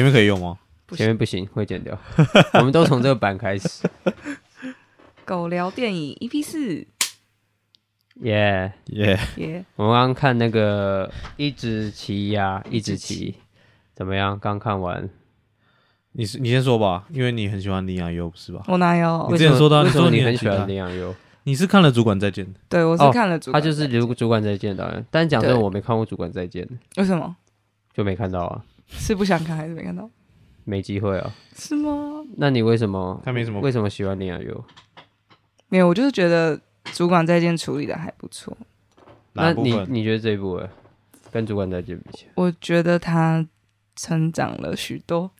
前面可以用吗？不前面不行，会剪掉。我们都从这个版开始，狗聊电影 EP 四，耶、耶、耶、我们刚刚看那个《一只奇呀，一只奇》，怎么样？刚看完，你是你先说吧，因为你很喜欢林雅优，不是吧？我哪有？你？之前说到为什么？说你你很喜欢林雅优？你是看了《主管再见》的，对，我是哦看了主他就是主主管再见导演，但讲真我没看过《主管再见》，为什么？就没看到啊，是不想看还是没看到？没机会啊。是吗？那你为什么他没什么为什么喜欢林雅优？没有，我就是觉得主管再见处理的还不错。那你哪部分？你觉得这一部哎，跟主管再见比起来，我觉得他成长了许多，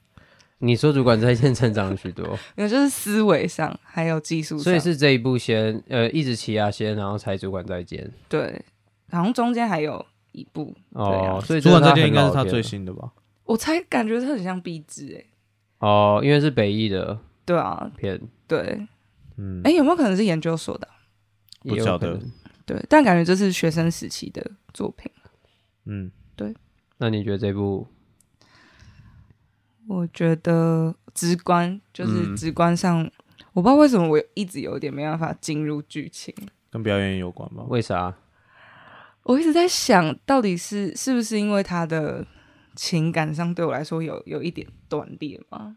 你说主管再见成长了许多，因为就是思维上还有技术上，所以是这一部先呃一直起亚先，然后才主管再见对，好像中间还有一部，对哦，啊所以主管再见应该是他最新的吧？我才感觉他很像壁纸哎。哦，因为是北艺的对啊，片，对，嗯，哎，有没有可能是研究所的啊？不晓得。对，但感觉这是学生时期的作品。嗯，对那你觉得这部我觉得直观就是嗯直观上，我不知道为什么我一直有点没办法进入剧情。跟表演有关吗？为啥？我一直在想，到底是是不是因为他的情感上对我来说有有一点断裂吗？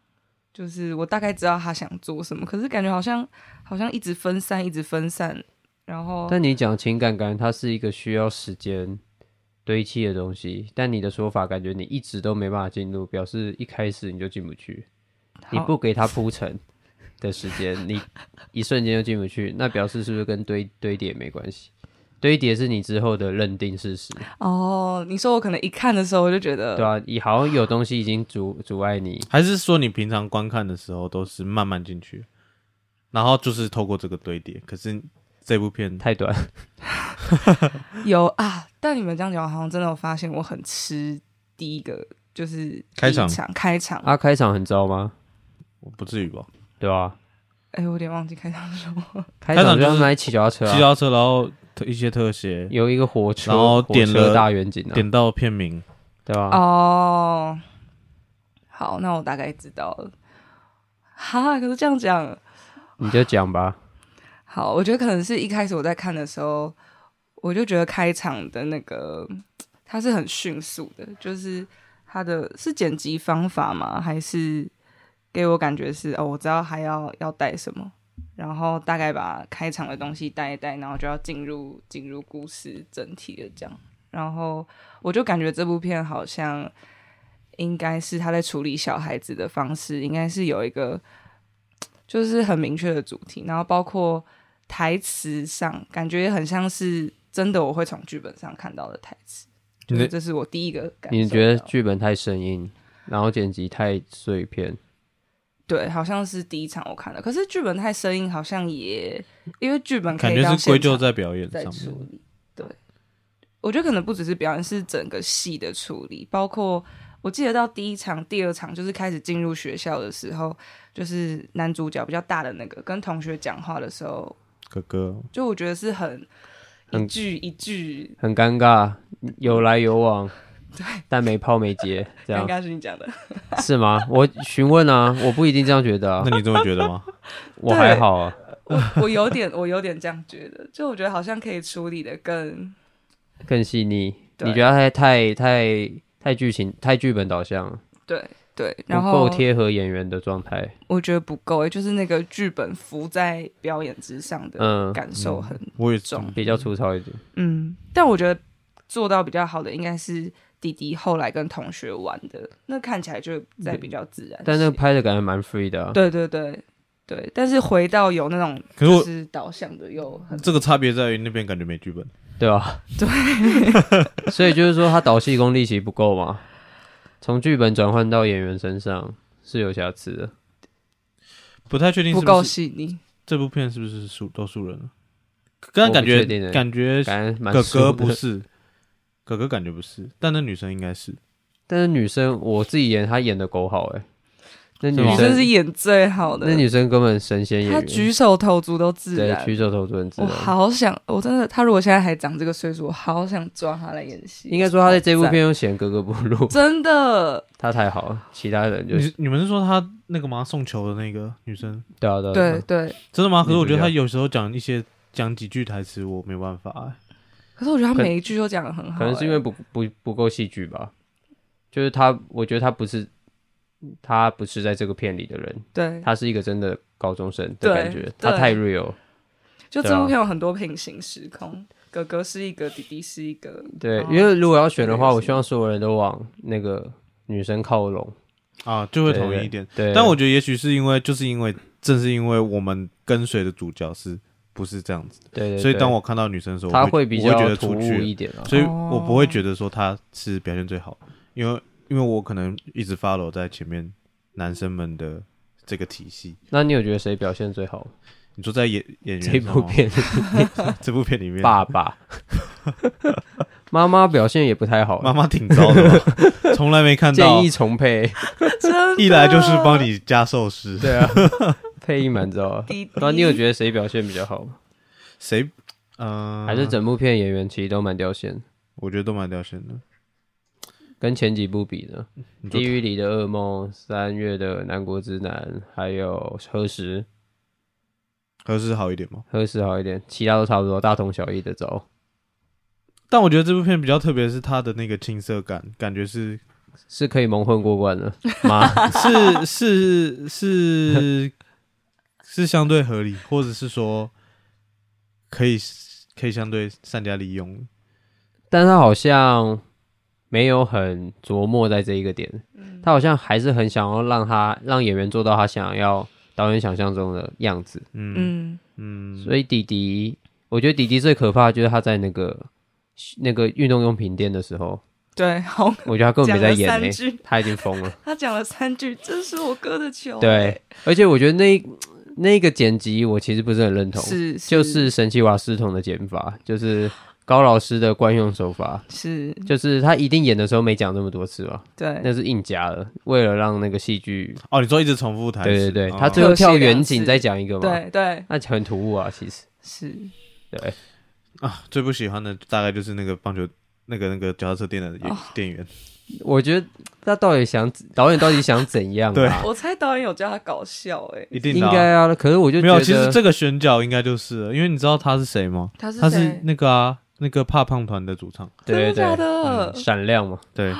就是我大概知道他想做什么，可是感觉好像好像一直分散，一直分散，然后但你讲情感，感觉它是一个需要时间堆砌的东西，但你的说法感觉你一直都没办法进入，表示一开始你就进不去，你不给他铺陈的时间，你一瞬间就进不去，那表示是不是跟堆堆叠没关系？堆叠是你之后的认定事实，哦，你说我可能一看的时候我就觉得，对啊，你好像有东西已经阻阻碍你，还是说你平常观看的时候都是慢慢进去，然后就是透过这个堆叠？可是这部片太短，有啊，但你们这样讲，好像真的我发现我很吃第一个就是开场开场，啊，开场很糟吗？我不至于吧？对吧、哎、我有点忘记开场是什么。开场就是买骑脚踏车、啊，骑脚踏车，然后特一些特写，有一个火车，然后点了大远景啊，点到片名，对吧、哦，好，那我大概知道了。哈，可是这样讲，你就讲吧。好，我觉得可能是一开始我在看的时候，我就觉得开场的那个它是很迅速的，就是它的是剪辑方法吗？还是给我感觉是哦，我知道还要要带什么，然后大概把开场的东西带一带，然后就要进入进入故事整体的这样，然后我就感觉这部片好像应该是他在处理小孩子的方式，应该是有一个就是很明确的主题，然后包括台词上，感觉也很像是真的我会从剧本上看到的台词，就是这是我第一个感觉。你觉得剧本太生硬，然后剪辑太碎片，对，好像是第一场我看的，可是剧本太生硬，好像也因为剧本可感以到觉是归咎在表演在上面。处理。对，我觉得可能不只是表演，是整个戏的处理，包括我记得到第一场、第二场，就是开始进入学校的时候，就是男主角比较大的那个跟同学讲话的时候，哥哥，就我觉得是很一句一句，很尴尬，有来有往，但没抛没接，这样刚刚是你讲的，是吗？我询问啊，我不一定这样觉得啊 那，你这么觉得吗？我还好啊，我我有点我有点这样觉得，就我觉得好像可以处理的更更细腻。你觉得太太太太剧情太剧本导向了，对对，不然后够贴合演员的状态？我觉得不够诶，就是那个剧本浮在表演之上的嗯，感受很我也重比较粗糙一点。嗯，但我觉得做到比较好的应该是弟弟后来跟同学玩的，那看起来就在比较自然。但那个拍的感觉蛮 free 的、啊，对对对对，但是回到有那种可是我就是导向的又很这个差别在于那边感觉没剧本，对吧？对，所以就是说他导戏功力其实不够嘛，从剧本转换到演员身上是有瑕疵的。不太确定不够是不是细腻。这部片是不是素都素人了？刚刚感觉欸感觉感觉蛮哥哥不是，哥哥感觉不是，但那女生应该是，但是女生我自己演她演的够好哎、那女生生是演最好的，那女生根本神仙演她员，举手投足都自对然。举手投足很自我然。好想，我真的，她如果现在还长这个岁数，我好想抓她来演戏。应该说她在这部片又显格格不入，真的，她太好了，其他人就你你们是说她那个吗？送球的那个女生，对啊对啊对对。真的吗？可是我觉得女主角他有时候讲一些讲几句台词，我没办法、欸。可是我觉得他每一句都讲的很好、可能是因为欸不不不够戏剧吧，就是他，我觉得他不是他不是在这个片里的人，对，他是一个真的高中生的感觉，他太 real，就这部片有很多平行时空，哥哥是一个，弟弟是一个。对，因为如果要选的话，我希望所有人都往那个女生靠拢，啊，就会对统一一点。对，但我觉得也许是因为，就是因为正是因为我们跟随的主角是不是这样子的，对对，对所以当我看到女生的时候，他我会比较突兀得出去，一点啊，所以我不会哦觉得说她是表现最好，因为因为我可能一直 follow 在前面男生们的这个体系。那你有觉得谁表现最好？你说在演演员这部片 这部片里面，爸爸，妈妈表现也不太好，妈妈挺糟的吧，从来没看到。建议，重配，一来就是帮你加寿司，对啊，配音蛮糟啊。那你有觉得谁表现比较好吗？谁？嗯、还是整部片演员其实都蛮掉线，我觉得都蛮掉线的。跟前几部比呢？地狱里的噩梦、三月的南国之南，还有何时何时好一点吗？何时好一点，其他都差不多，大同小异的走。但我觉得这部片比较特别，是它的那个青涩感，感觉是是可以蒙混过关的 吗？是是是是相对合理，或者是说可以可以相对善加利用。但他好像没有很琢磨在这一个点，嗯他好像还是很想要让他让演员做到他想要导演想象中的样子。嗯嗯，嗯，所以弟弟，我觉得弟弟最可怕的就是他在那个那个运动用品店的时候，对，好，我觉得他根本没在演他已经疯了。他讲了三句：“这是我哥的球。”对，而且我觉得那那个剪辑我其实不是很认同，是就是神奇瓦斯桶的剪法，就是 高老师的惯用手法，是，就是他一定演的时候没讲那么多次吧，对，那是硬加的，为了让那个戏剧，哦，你说一直重复台词，对对对，哦他最后跳远景再讲一个嘛，对对。那很突兀啊，其实，是，对，啊，最不喜欢的大概就是那个棒球那个那个脚踏车店的哦。店员，我觉得他到底想导演到底想怎样对啊？我猜导演有叫他搞笑，哎，一定啊应该啊，可是我就没有。其实这个选角应该就是，因为你知道他是谁吗？他是他是？那个啊，那个怕胖团的主唱。对对真的假对，的？嗯闪亮嘛，对，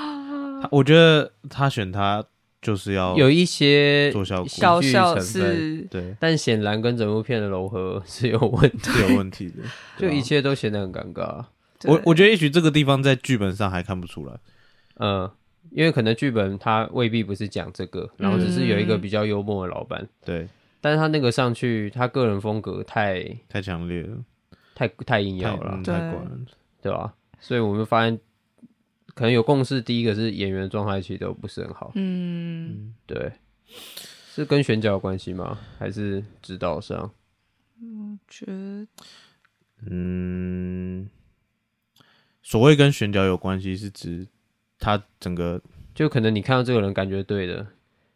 我觉得他选他就是要有一些做效果喜搞笑是，对但显然跟整部片的柔和是有问题，是有问题的。就一切都显得很尴尬。我我觉得也许这个地方在剧本上还看不出来。嗯，因为可能剧本他未必不是讲这个，然后只是有一个比较幽默的老板，对，但是他那个上去，他个人风格太太强烈了，太太硬太要了太管了。对吧？所以我们发现，可能有共识，第一个是演员的状态其实都不是很好，嗯，对，是跟选角有关系吗？还是指导上？觉得。嗯，所谓跟选角有关系，是指他整个就可能你看到这个人感觉对的，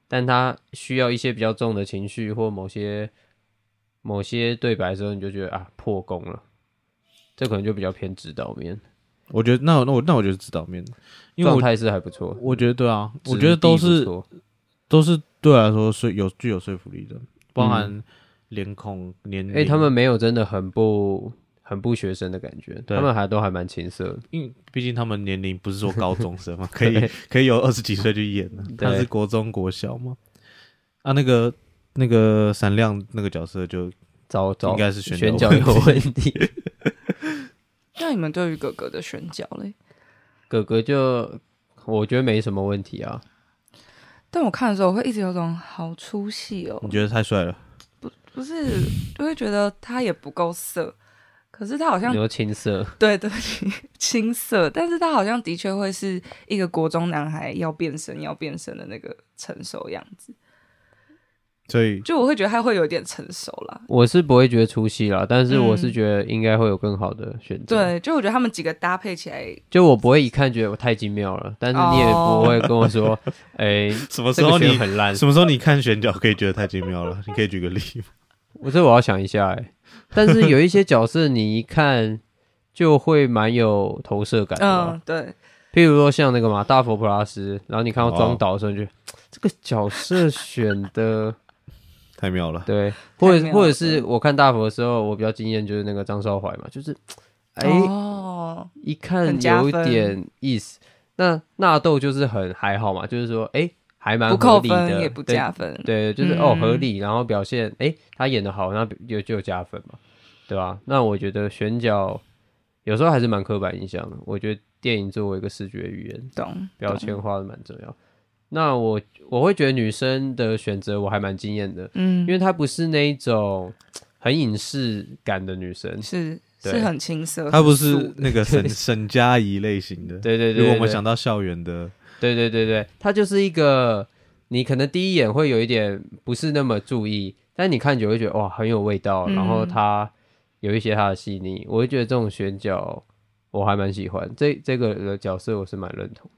但他需要一些比较重的情绪或某些某些对白的时候，你就觉得啊破功了，这可能就比较偏指导面，我觉得那那我那我觉得指导面，因为我状态是还不错，我觉得对啊，我觉得都是都是对我来说是有具有说服力的，包含脸孔、年龄，哎、他们没有真的很不很不学生的感觉，对他们还都还蛮青涩的，因为毕竟他们年龄不是说高中生嘛，可以可以有二十几岁去演的，对他是国中国小嘛。啊，那个那个闪亮那个角色就早早应该是选角有问题。那你们对于哥哥的选角嘞？哥哥就我觉得没什么问题啊，但我看的时候，我会一直有种好出戏哦你，觉得太帅了，不不是，就会觉得他也不够色，可是他好像你说青涩，对对不起 青涩，但是他好像的确会是一个国中男孩要变身要变身的那个成熟样子。所以就我会觉得他会有点成熟啦。我是不会觉得出戏啦，但是我是嗯觉得应该会有更好的选择。，对，就我觉得他们几个搭配起来，就我不会一看觉得我太精妙了，但是你也不会跟我说，哎、什么时候你很烂。什么时候你看选角可以觉得太精妙了？你可以举个例吗？我这我要想一下哎、但是有一些角色你一看就会蛮有投射感的对，譬如说像那个嘛大佛普拉斯，然后你看到哦庄导的时候，你就觉得 这个角色选的 太妙了，对，或者妙了或者是我看大佛的时候，我比较惊艳就是那个张少怀嘛，就是哎、哦，一看很加有一点意思。那纳豆就是很还好嘛，就是说哎、还蛮不扣分也不对加分，对，就是、哦嗯合理，然后表现，诶，他演的好，那就就有加分嘛，对吧？那我觉得选角有时候还是蛮刻板印象的。我觉得电影作为一个视觉语言，懂懂标签化的蛮重要。那我我会觉得女生的选择我还蛮惊艳的，嗯因，为她不是那一种很影视感的女生，是是很青涩，她不是那个沈 沈佳宜类型的。对对对如果我们想到校园的，对对对对，它就是一个你可能第一眼会有一点不是那么注意，但你看久会觉得哇很有味道，嗯。然后它有一些它的细腻，我会觉得这种选角我还蛮喜欢，这这个的角色我是蛮认同，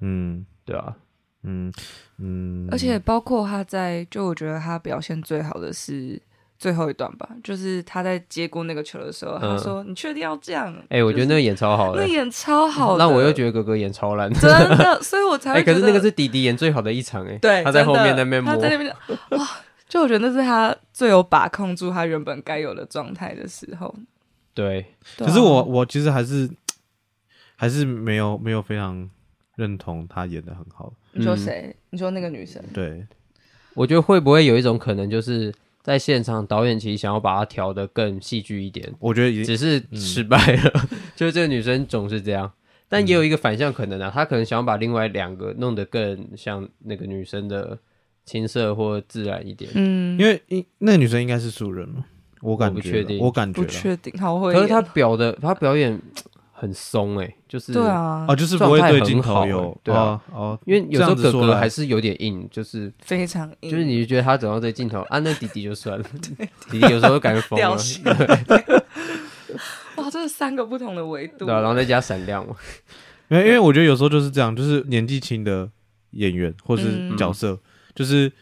嗯。对啊，嗯嗯，而且包括他在，就我觉得他表现最好的是最后一段吧，就是他在接过那个球的时候，他嗯说：“你确定要这样？”哎、我觉得那个演超好的那，演超好的，那我又觉得哥哥演超烂，真的，所以我才哎、会觉得可是那个是弟弟演最好的一场哎、对，他在后面那边摸他，在那边哇，就我觉得那是他最有把控住他原本该有的状态的时候。对，对啊可是我我其实还是还是没有没有非常认同他演的很好。你说嗯谁？你说那个女生？对，我觉得会不会有一种可能，就是在现场导演其实想要把它调得更戏剧一点，我觉得也只是失败了。就是这个女生总是这样，但也有一个反向可能啊，她可能想要把另外两个弄得更像那个女生的青涩或自然一点。嗯，因为因那个女生应该是素人了，我感觉我不确定我感觉啦不确定，好会。可是她表的，她表演很松哎、就是对，啊，啊，就是不会对镜状态很好头有对啊哦哦，因为有时候哥哥还是有点硬，就是非常硬，就是你就觉得他走到这镜头啊，那弟弟就算了，弟弟有时候感觉疯了。哇，这是三个不同的维度。对啊，然后再加闪亮嘛，因为因为我觉得有时候就是这样，就是年纪轻的演员或是嗯角色，就是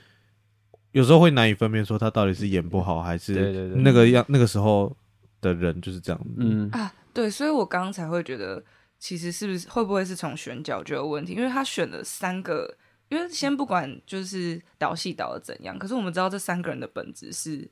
有时候会难以分辨说他到底是演不好还是对对对那个样那个时候的人就是这样。嗯，啊，对，所以我刚刚才会觉得，其实是不是会不会是从选角就有问题？因为他选了三个，因为先不管就是导戏导的怎样，可是我们知道这三个人的本质是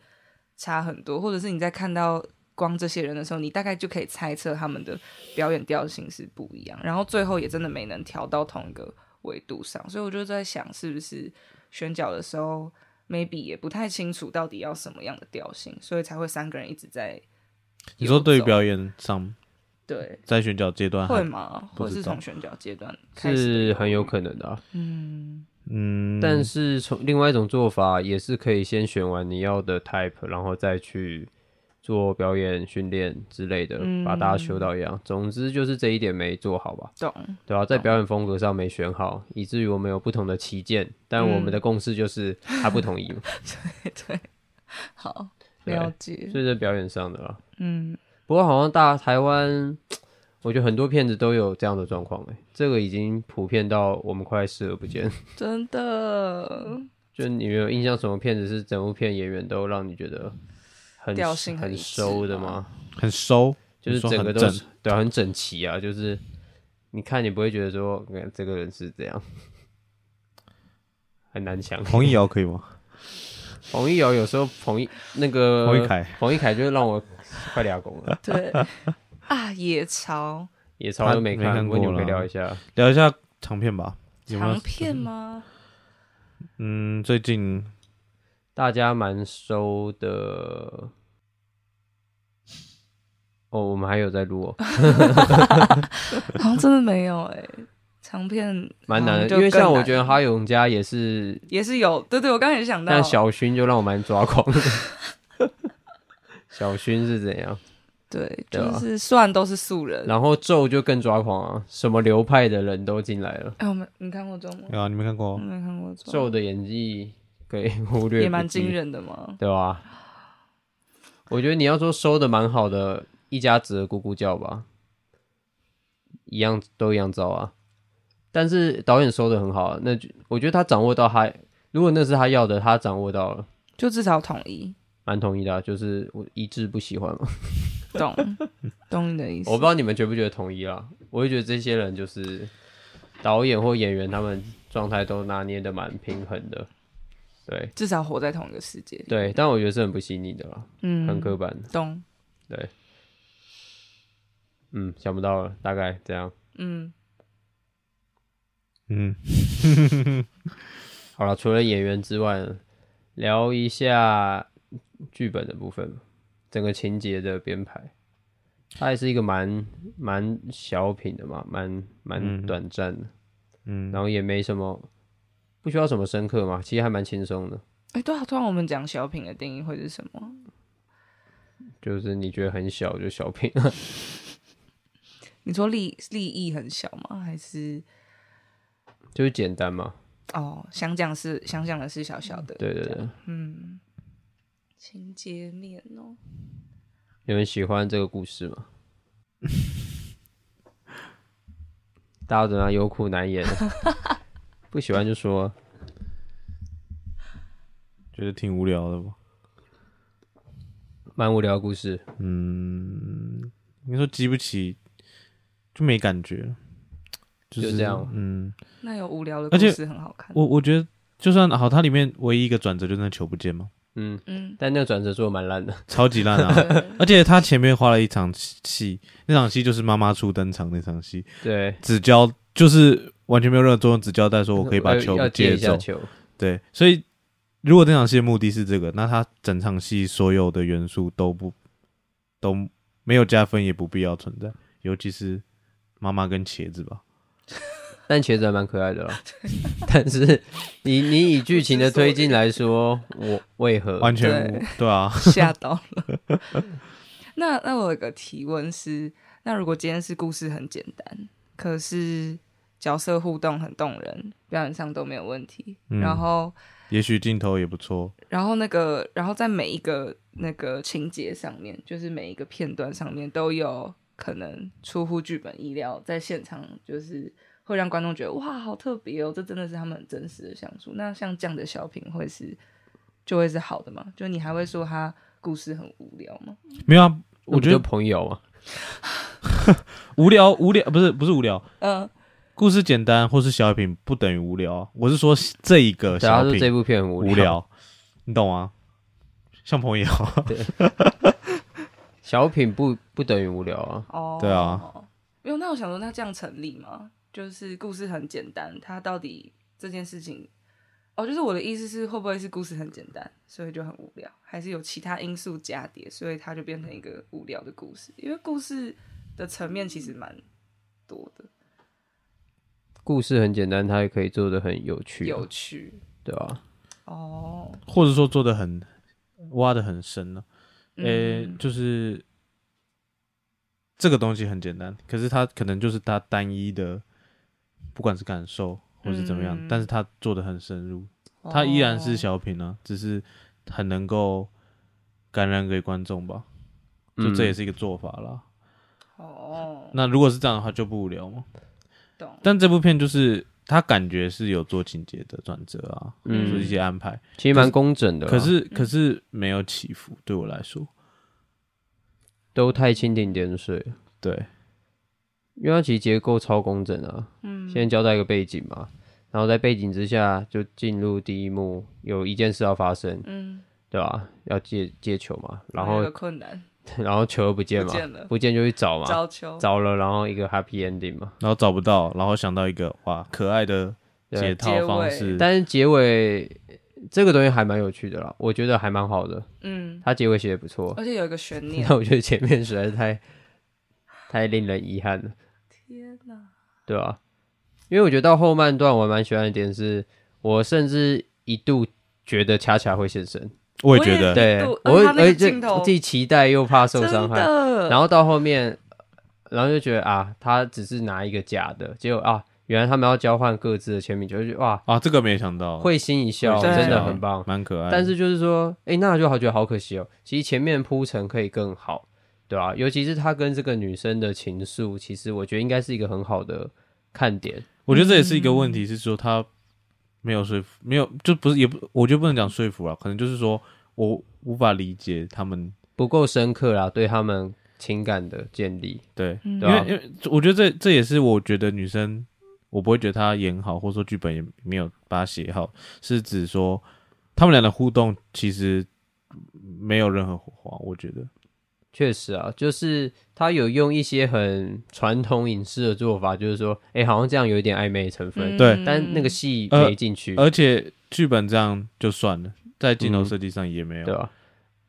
差很多，或者是你在看到光这些人的时候，你大概就可以猜测他们的表演调性是不一样，然后最后也真的没能调到同一个维度上，所以我就在想，是不是选角的时候。maybe 也不太清楚到底要什么样的调性，所以才会三个人一直在你说对于表演上，对。在选角阶段会吗？或者不是从选角阶段是很有可能的、啊。嗯，嗯，但是从另外一种做法，也是可以先选完你要的 type，然后再去做表演训练之类的，嗯。把大家修到一样。总之就是这一点没做好吧，懂。对啊，在表演风格上没选好，以至于我们有不同的旗舰，但我们的共识就是他不同意嘛，对，好。对了解。所以在表演上的啦。嗯，不过好像大台湾，我觉得很多片子都有这样的状况，哎，这个已经普遍到我们快视而不见。真的 就你有印象什么片子是整部片演员都让你觉得很调性很收的吗？很收，就是整个都对啊，很整齐啊，就是你看你不会觉得说，你看这个人是这样，很难想。彭毅瑶可以吗？彭一瑶有时候彭一那个彭一凯。彭一凯就让我快俩拱了，对。啊，野潮。也超都没没看看，我你们可以聊一下。聊一下长片吧。有有？长片吗？嗯，最近。大家蛮收的。哦，我们还有在录哦，好像真的没有哎，长片蛮难的，因为像我觉得哈永家也是，也是有，对对，我刚才也想到但小薰就让我蛮抓狂的。小薰是怎样？对，就是虽然都是素人，然后咒就更抓狂啊，什么流派的人都进来了。哎，我们你看过咒吗？啊，你没看过我？没看过中，咒的演技可以忽略，也蛮惊，人的嘛。对吧？我觉得你要说收的蛮好的，一家子的咕咕叫吧，一样都一样糟啊。但是导演收的很好啊，那就我觉得他掌握到他，如果那是他要的，他掌握到了，就至少统一，蛮同意的啊、就是我一致不喜欢嘛。懂 懂你的意思。我不知道你们觉不觉得统一啦，我会觉得这些人就是导演或演员，他们状态都拿捏的蛮平衡的，对至少活在同一个世界里。对，但我觉得是很不细腻的啦，嗯，很刻板，懂。对，嗯，想不到了，大概这样。嗯，嗯，好了，除了演员之外，聊一下剧本的部分，整个情节的编排，它也是一个蛮蛮小品的嘛，蛮蛮嗯。短暂的，嗯。然后也没什么不需要什么深刻嘛，其实还蛮轻松的，哎、对啊，突然我们讲小品的定义会是什么？就是你觉得很小就小品，你说利利益很小吗？还是就是简单嘛，哦，想讲是想讲的是小小的？对对对，嗯，情节面哦，有人喜欢这个故事吗？大家怎么样有苦难言？不喜欢就说。觉得挺无聊的吧？蛮无聊的故事，嗯，你说激不起，就没感觉，就是这样嗯，那有无聊的而且故事很好看。我我觉得就算好，它里面唯一一个转折就是那球不见嘛，嗯，嗯，但那个转折做的蛮烂的，超级烂啊！而且他前面花了一场戏，那场戏就是妈妈初登场那场戏，对，只交就是完全没有任何作用，只交代说我可以把球接接走。一下球，对，所以如果这场戏的目的是这个，那他整场戏所有的元素都不都没有加分，也不必要存在，尤其是妈妈跟茄子吧。但茄子还蛮可爱的啦。但是你你以剧情的推进来说，我为何完全对无对啊，吓到了。那那我有个提问是，那如果今天是故事很简单，可是角色互动很动人，表演上都没有问题，嗯然后也许镜头也不错。然后那个然后在每一个那个情节上面，就是每一个片段上面都有可能出乎剧本意料，在现场就是会让观众觉得哇，好特别哦，这真的是他们很真实的相处。那像这样的小品会是就会是好的吗？就你还会说他故事很无聊吗？没有啊，我觉得朋友啊，无聊无聊不是不是无聊，嗯，故事简单或是小品不等于无聊啊。我是说这一个小品说这部片很无无聊，你懂吗？像朋友，小品不不等于无聊啊，哦，对啊，没有。那我想说，那这样成立吗？就是故事很简单，它到底这件事情，哦，就是我的意思是，会不会是故事很简单，所以就很无聊，还是有其他因素加叠，所以它就变成一个无聊的故事？因为故事的层面其实蛮多的，故事很简单，它也可以做的很有趣啊，有趣对吧？哦。或者说做的很挖的很深呢、呃、嗯就是这个东西很简单，可是它可能就是它单一的，不管是感受或是怎么样，嗯但是它做的很深入，它依然是哦小品呢、只是很能够感染给观众吧，就这也嗯是一个做法啦。哦，那如果是这样的话，就不无聊嘛。懂。但这部片就是他感觉是有做情节的转折啊，嗯。做一些安排，其实蛮工整的啦，可是可是没有起伏，对我来说，都太蜻蜓点水了，对，因为它其实结构超工整啊，嗯，先交代一个背景嘛，然后在背景之下就进入第一幕，有一件事要发生，嗯，对吧？要接接球嘛，然后有困难 然后球又不见嘛，不见了，不见就去找嘛，找球，找了，然后一个 happy ending 嘛。然后找不到，然后想到一个哇可爱的解套方式，但是结尾这个东西还蛮有趣的啦，我觉得还蛮好的，嗯，他结尾写的不错，而且有一个悬念。但，我觉得前面实在是太太令人遗憾了，天哪！对啊、因为我觉得到后半段我蛮喜欢的点是，我甚至一度觉得恰恰会现身，我也觉得，对，我而且既期待又怕受伤害，然后到后面，然后就觉得啊，他只是拿一个假的，结果啊，原来他们要交换各自的签名，就觉得哇，啊，这个没想到，会心一笑，真的很棒。蛮可爱。但是就是说，哎、那就好觉得好可惜哦。其实前面铺陈可以更好，对吧、尤其是他跟这个女生的情愫，其实我觉得应该是一个很好的看点。我觉得这也是一个问题，是说他没有说服，没有就不是也不，我觉得不能讲说服了，可能就是说我无法理解他们不够深刻啦，对他们情感的建立，对，嗯对啊因为因为我觉得这这也是我觉得女生，我不会觉得她演好，或者说剧本也没有把它写好，是指说他们俩的互动其实没有任何火花，我觉得确实啊，就是他有用一些很传统影视的做法，就是说，哎、好像这样有一点暧昧成分，对但那个戏呃没进去，而且剧本这样就算了，在镜头设计上也没有，对吧、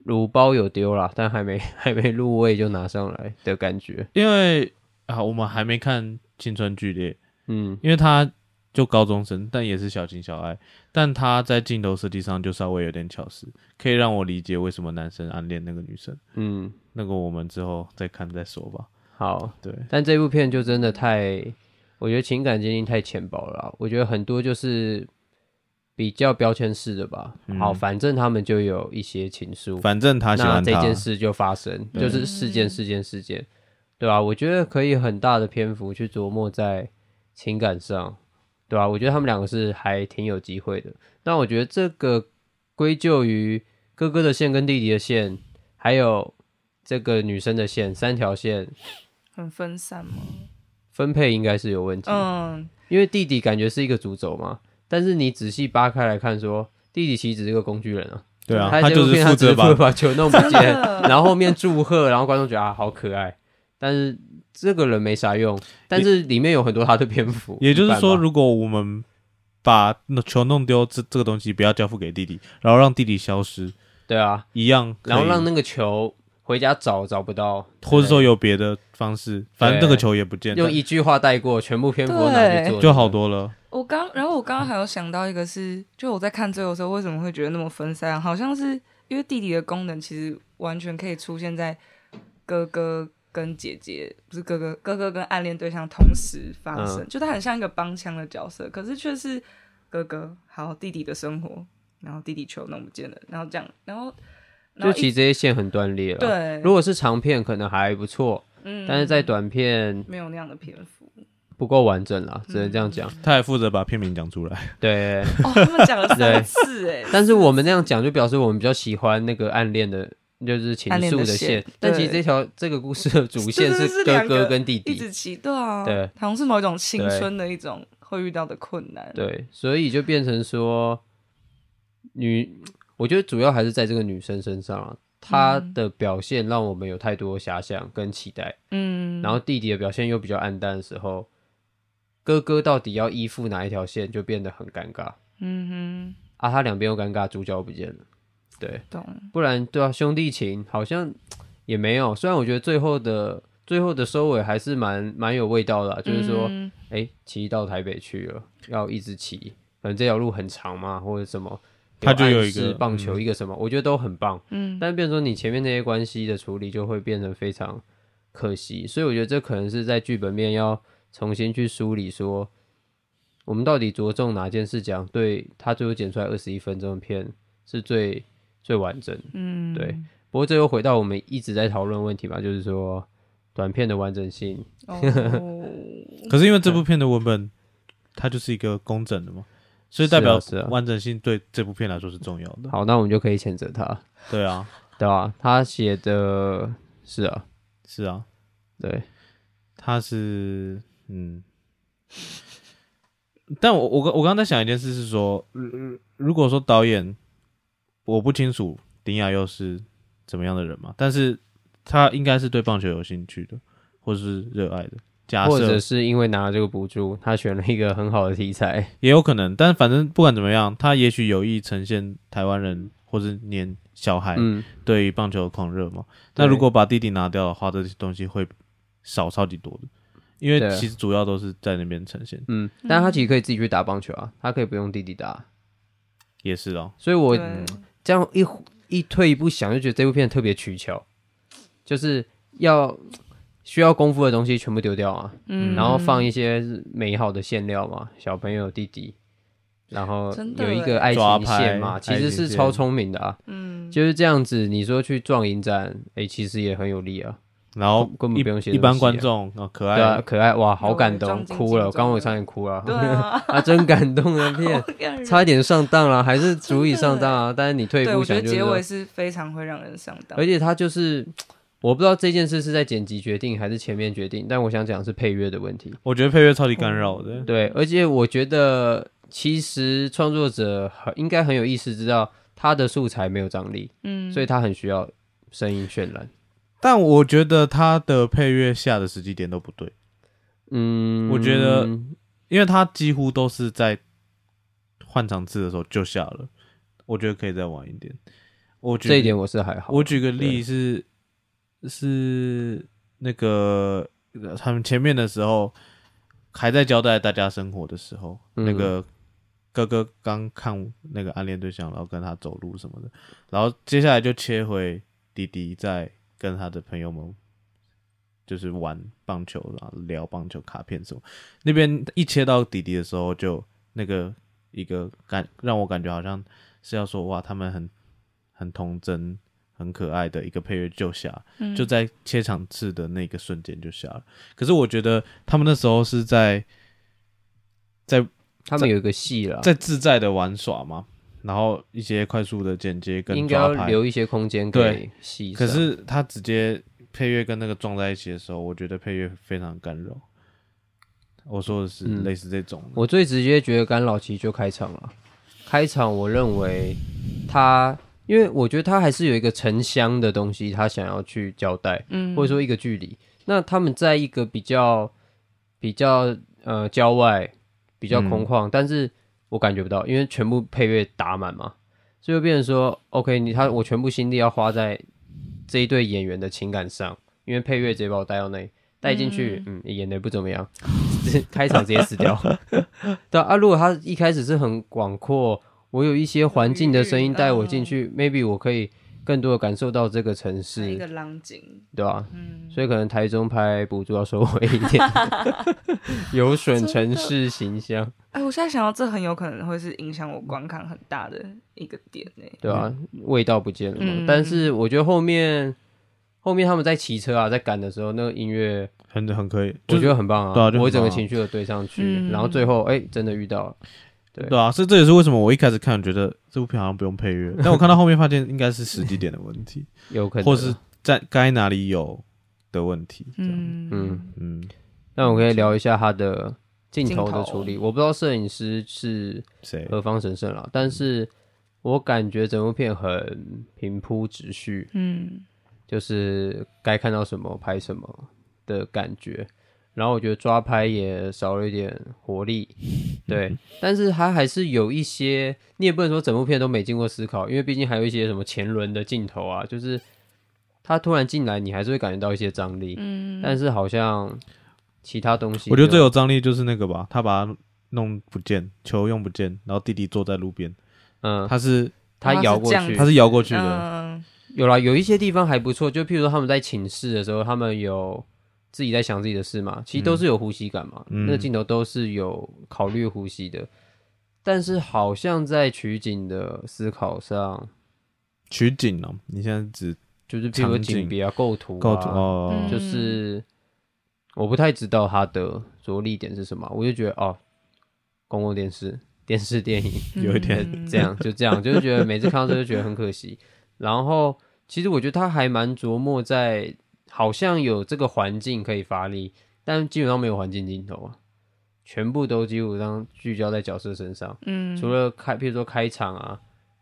乳包有丢啦，但还没 还没入味就拿上来的感觉，因为啊，我们还没看《青春剧烈》，嗯，因为他就高中生，但也是小情小爱，但他在镜头设计上就稍微有点巧思，可以让我理解为什么男生暗恋那个女生。嗯，那个我们之后再看再说吧。好，对，但这部片就真的太，我觉得情感经历太浅薄了啊。我觉得很多就是比较标签式的吧。嗯好，反正他们就有一些情书，反正他喜欢他，这件事就发生，就是事件事件事件，对吧、我觉得可以很大的篇幅去琢磨在情感上，对吧、我觉得他们两个是还挺有机会的。那我觉得这个归咎于哥哥的线跟弟弟的线，还有这个女生的线，三条线很分散吗？分配应该是有问题。嗯，因为弟弟感觉是一个主轴嘛，但是你仔细扒开来看说弟弟其实只是个工具人啊。对啊，他他就是负责把球弄不见，然后后面祝贺，然后观众觉得啊好可爱，但是这个人没啥用，但是里面有很多他的篇幅。也就是说，如果我们把那球弄丢，这这个东西不要交付给弟弟，然后让弟弟消失，对啊，一样，然后让那个球回家找找不到，或者说有别的方式，反正那个球也不见，但用一句话带过，全部篇幅都拿去做，就好。多了。我刚，然后我刚刚还有想到一个是，就我在看最后的时候，为什么会觉得那么分散？好像是因为弟弟的功能其实完全可以出现在哥哥跟姐姐，不是哥哥，哥哥跟暗恋对象同时发生，嗯就他很像一个帮腔的角色，可是却是哥哥好弟弟的生活，然后弟弟球弄不见了，然后这样，然后就其实这些线很断裂了。，对，如果是长片可能还不错，嗯但是在短片没有那样的篇幅。不够完整啦，只能这样讲。他还负责把片名讲出来，对，哦，他们讲了三次哎，但是我们那样讲，就表示我们比较喜欢那个暗恋的，就是情愫的的线线。但其实这条这个故事的主线是哥哥跟弟弟一弟，直骑，对啊，对，好像是某一种青春的一种会遇到的困难。，对，所以就变成说女，我觉得主要还是在这个女生身上啊，她的表现让我们有太多遐想跟期待，嗯，然后弟弟的表现又比较暗淡的时候，哥哥到底要依附哪一条线，就变得很尴尬嗯哼。啊，他两边又尴尬，主角不见了，对。懂，不然对啊，兄弟情好像也没有。虽然我觉得最后的最后的收尾还是蛮蛮有味道的啊、就是说，嗯哎、骑到台北去了，要一直骑，可能这条路很长嘛，或者什么，他就有一个棒球一个什么，我觉得都很棒。嗯，但变成说你前面那些关系的处理就会变成非常可惜，所以我觉得这可能是在剧本面要重新去梳理说。我们到底着重哪件事讲？对他最后剪出来二十一分钟的片是最最完整。嗯，对不过这又回到我们一直在讨论问题嘛，就是说短片的完整性。哦，可是因为这部片的文本，它就是一个工整的嘛，所以代表完整性对这部片来说是重要的。好，那我们就可以谴责他，对啊，对啊、他写的是啊，是啊，对，他是嗯，但我我刚我刚刚在想一件事是说，如如果说导演，我不清楚丁亚又是怎么样的人嘛，但是他应该是对棒球有兴趣的，或是热爱的。假或者设是因为拿了这个补助，他选了一个很好的题材。也有可能，但反正不管怎么样，他也许有意呈现台湾人或是年小孩嗯，对于棒球的狂热嘛。对那如果把弟弟拿掉的话，这些东西会少超级多的，因为对其实主要都是在那边呈现。嗯，但他其实可以自己去打棒球啊，他可以不用弟弟打。也是哦，所以我对这样一一退一步想，就觉得这部片特别取巧，就是要需要功夫的东西全部丢掉啊，嗯。然后放一些美好的馅料嘛，小朋友弟弟，然后有一个爱情线嘛，其实是超聪明的啊，嗯，就是这样子。你说去撞影展，哎，其实也很有利啊，然后一根本不用写一般观众啊，可对啊，爱，可爱哇，好感动，哭了，刚刚我差点哭了，对啊，啊，真感动 的片，差一点上当了，还是足以上当啊，但是你退一对，步我觉想，就是说得结尾是非常会让人上当而。且他就是。我不知道这件事是在剪辑决定还是前面决定，但我想讲的是配乐的问题。我觉得配乐超级干扰的。对，而且我觉得其实创作者很应该很有意识，知道他的素材没有张力，嗯，所以他很需要声音渲染。但我觉得他的配乐下的时机点都不对，嗯，我觉得因为他几乎都是在换场次的时候就下了，我觉得可以再晚一点。我举这一点我是还好。我举个例是是那个呃他们前面的时候还在交代大家生活的时候，嗯那个哥哥刚看那个暗恋对象，然后跟他走路什么的，然后接下来就切回弟弟在跟他的朋友们就是玩棒球，然后聊棒球卡片什么。那边一切到弟弟的时候，就那个一个感让我感觉好像是要说哇，他们很很童真、很可爱的一个配乐就下，嗯就在切场次的那个瞬间就下了。可是我觉得他们那时候是在在他们有一个戏了，在自在的玩耍嘛，然后一些快速的剪接跟应该要。留一些空间给对戏。可是他直接配乐跟那个撞在一起的时候，我觉得配乐非常干扰。我说的是嗯类似这种的，我最直接觉得干扰其实就开场了。开场我认为他，因为我觉得他还是有一个沉香的东西，他想要去交代，嗯或者说一个距离。那他们在一个比较比较呃郊外、比较空旷，但是我感觉不到，因为全部配乐打满嘛，所以就变成说，OK，你他我全部心力要花在这一对演员的情感上，因为配乐直接把我带到那里。带进去，嗯，演的不怎么样，开场直接死掉。对啊，如果他一开始是很广阔，我有一些环境的声音带我进去、m a y b e 我可以更多的感受到这个城一市，个浪景，对吧、嗯，所以可能台中拍补助要收回一点，有损城市形象，哎，我现在想到这很有可能会是影响我观看很大的一个点呢。对啊、味道不见了嘛。嗯。但是我觉得后面后面他们在骑车啊，在赶的时候，那个音乐很很可以，我觉得很棒啊，对啊我整个情绪都堆上去，嗯。然后最后哎、真的遇到了，对对啊，这这也是为什么我一开始看觉得这部片好像不用配乐，但我看到后面发现应该是时机点的问题，有可能，或是在该哪里有的问题。这样嗯嗯。嗯，那我可以聊一下他的镜头的处理。我不知道摄影师是谁？何方神圣啦，但是我感觉整部片很平铺直叙，嗯就是该看到什么拍什么的感觉。然后我觉得抓拍也少了一点活力，对，但是它还是有一些，你也不能说整部片都没经过思考，因为毕竟还有一些什么前轮的镜头啊，就是他突然进来，你还是会感觉到一些张力，嗯，但是好像其他东西，我觉得最有张力就是那个吧，他把它弄不见，球用不见，然后弟弟坐在路边，嗯，他是他摇过去他是摇过去的，嗯。有啦，有一些地方还不错，就譬如说他们在寝室的时候，他们有自己在想自己的事嘛，其实都是有呼吸感嘛，嗯。那个镜头都是有考虑呼吸的，但是好像在取景的思考上，取景哦。你现在只就是譬如说景。景别啊、构图构图啊，就是我不太知道它的着力点是什么，我就觉得哦，公共电视、电视电影 有一点。嗯 这样就这样，就是觉得每次看到这就觉得很可惜。然后其实我觉得他还蛮琢磨在，好像有这个环境可以发力，但基本上没有环境镜头啊，全部都基本上聚焦在角色身上，嗯，除了开，譬如说开场啊，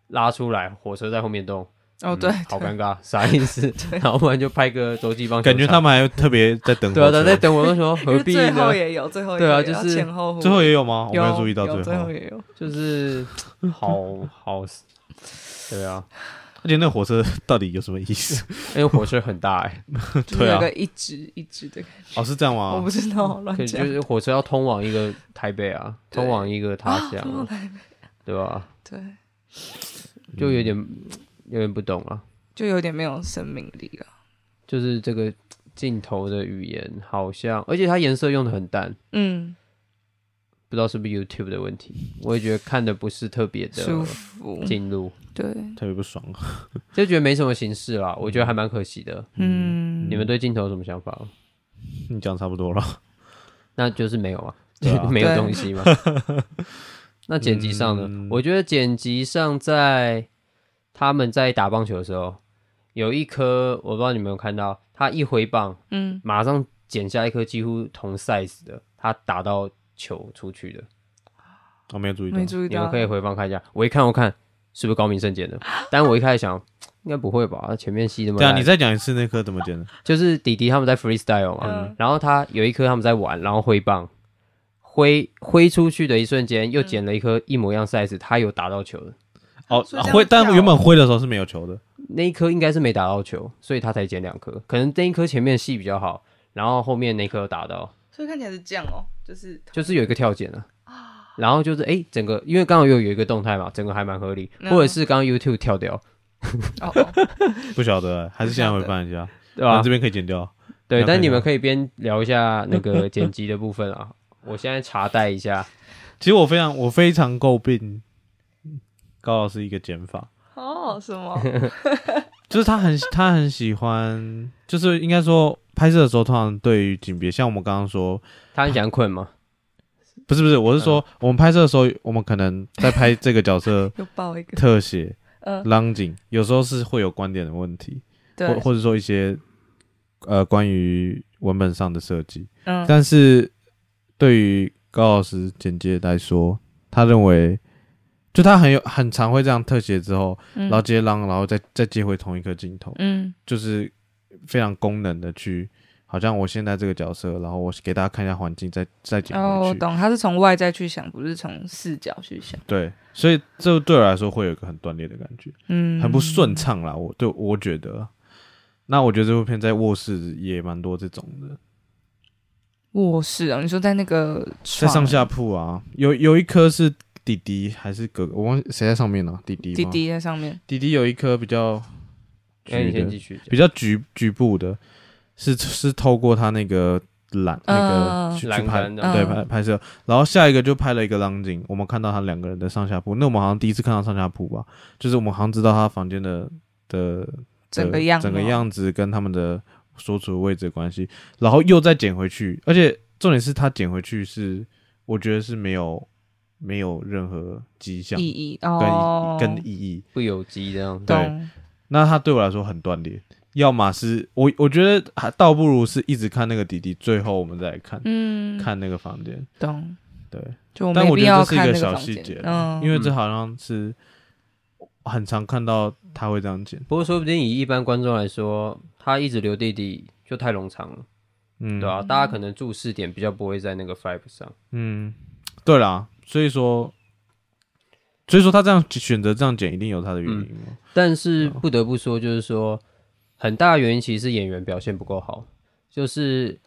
拉出来，火车在后面动，哦对，好尴尬，啥意思？然后不然就拍个洲际棒，感觉他们还特别在等对啊，在等我的时候何必呢？最后呢？也有，最后也有对啊就是前后最后也有吗？我没有有注意到最后，最也有，就是好好，对啊，而且那火车到底有什么意思？因 为火车很大哎、对啊 就是有个一直一直的，哦，是这样吗？我不？知道乱可讲就，是火车要通往一个台北啊，通往一个他乡、啊啊，对吧？对，就有点有点不懂啊，就有点没有生命力了。就是这个镜头的语言好像，而且它颜色用的很淡，嗯，不知道是不是 YouTube 的问题，我也觉得看的不是特别的舒服，进入，对，特别不爽。就觉得没什么形式啦，我觉得还蛮可惜的。嗯，你们对镜头有什么想法？你讲差不多了，那就是没有啊，没有东西嘛。那剪辑上呢？嗯我觉得剪辑上在他们在打棒球的时候，有一颗我不知道你们有没有看到，他一挥棒，嗯，马上剪下一颗几乎同 size 的，他打到球出去的。我没有注意到没。注意到，你们可以回放看一下。我一看，我看是不是高明胜捡的？但我一开始想，应该不会吧？前面吸那么对啊，你再讲一次那颗怎么捡的？就是弟弟他们在 freestyle 嘛，嗯然后他有一颗他们在玩，然后挥棒挥挥出去的一瞬间，又捡了一颗一模一样 size，他有打到球的哦挥，但跳原本挥的时候是没有球的。那一颗应该是没打到球，所以他才捡两颗。可能那一颗前面戏比较好，然后后面那颗有打到，所以看起来是这样哦，就是就是有一个跳剪啊。然后就是哎，整个因为刚好又有一个动态嘛，整个还蛮合理，嗯或者是刚刚 YouTube 跳掉，哦哦，不晓得，还是现在回放一下，对吧那这？边可以剪掉。对，但你们可以边聊一下那个剪辑的部分啊。我现在查带一下，其实我非常我非常诟病高老师一个剪法，哦，什么？就是他很他很喜欢，就是应该说拍摄的时候，通常对于景别，像我们刚刚说，他很喜欢困吗？不是不是，我是说、我们拍摄的时候，我们可能在拍这个角色 又爆一个，特写、嗯，浪景，有时候是会有观点的问题，对。或，或者说一些呃关于文本上的设计，嗯，但是对于高老师简介来说，他认为就他很有很常会这样特写之后，嗯。然后接浪，然后再再接回同一颗镜头，嗯。就是非常功能的去，好像我现在这个角色，然后我给大家看一下环境，再再剪哦，回去。我懂，他是从外在去想，不是从视角去想，对，所以这对我来说会有一个很断裂的感觉，嗯，很不顺畅啦。我对我觉得，那我觉得这部片在卧室也蛮多这种的，卧室啊，你说在那个在上下铺啊，有有一颗是弟弟还是哥哥，我忘记谁在上面了、弟弟弟弟在上面，弟弟有一颗比较先继续。比较局局部的，是是透过他那个栏那嗯个去去拍的对嗯拍拍摄，然后下一个就拍了一个浪景，我们看到他两个人的上下铺，那我们好像第一次看到上下铺吧，就是我们好像知道他房间的的的整个样整个样子跟他们的所处的位置的关系，然后又再捡回去，而且重点是他捡回去是我觉得是没有没有任何迹象意义跟哦，跟意义，不有机这样。对，那他对我来说很断裂。要么是我，我觉得还倒不如是一直看那个弟弟，最后我们再来看、嗯，看那个房间。懂，对，就我但我觉得这是一个小细节，嗯，因为这好像是很常看到他会这样剪。不过说不定以一般观众来说，他一直留弟弟就太冗长了，嗯，对啊，大家可能注视点比较不会在那个 five 上。嗯，对啦，所以说，所以说他这样选择这样剪，一定有他的原因嘛。但是不得不说，就是说很大的原因其实是演员表现不够好。就是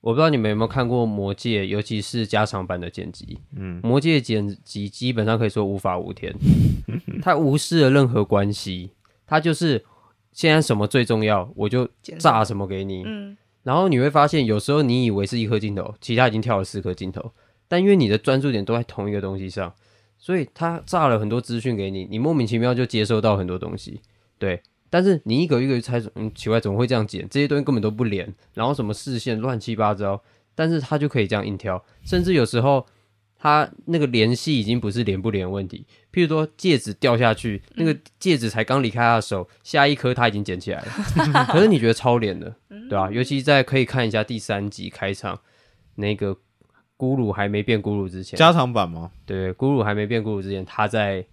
我不知道你们有没有看过《魔戒》，尤其是加长版的剪辑。嗯，《魔戒》剪辑基本上可以说无法无天，他无视了任何关系，他就是现在什么最重要，我就炸什么给你。嗯然后你会发现，有时候你以为是一颗镜头，其他已经跳了四颗镜头，但因为你的专注点都在同一个东西上，所以他炸了很多资讯给你，你莫名其妙就接收到很多东西。对，但是你一个一个去猜，嗯，奇怪，怎么会这样剪？这些东西根本都不连，然后什么视线乱七八糟，但是他就可以这样硬挑，甚至有时候他那个联系已经不是连不连的问题，譬如说戒指掉下去，那个戒指才刚离开他的手，下一颗他已经捡起来了，可是你觉得超连的，对吧、尤其在可以看一下第三集开场那个咕噜还没变咕噜之前，加长版吗？对，咕噜还没变咕噜之前，他在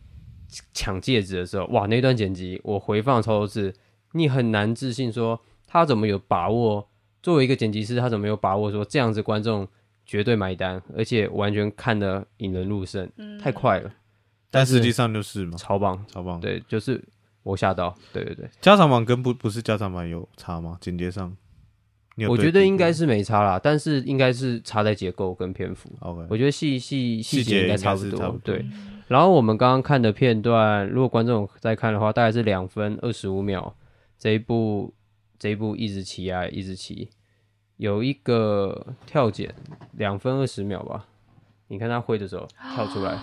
抢戒指的时候，哇，那段剪辑我回放超多次，你很难置信说他怎么有把握，作为一个剪辑师，他怎么有把握说这样子观众绝对买单，而且完全看得引人入胜，太快了，但实际上就是嘛，超棒，超棒。，对，就是我吓到，对对对，加长版跟不不是加长版有差吗？剪接上，我觉得应该是没差啦，但是应该是差在结构跟篇幅。OK，我觉得细细细细节节应该差不多，该是差不多对。然后我们刚刚看的片段，如果观众在看的话，大概是两分二十五秒。这一部这一部一直骑啊，一直骑，有一个跳剪两分二十秒吧，你看他挥的时候跳出来，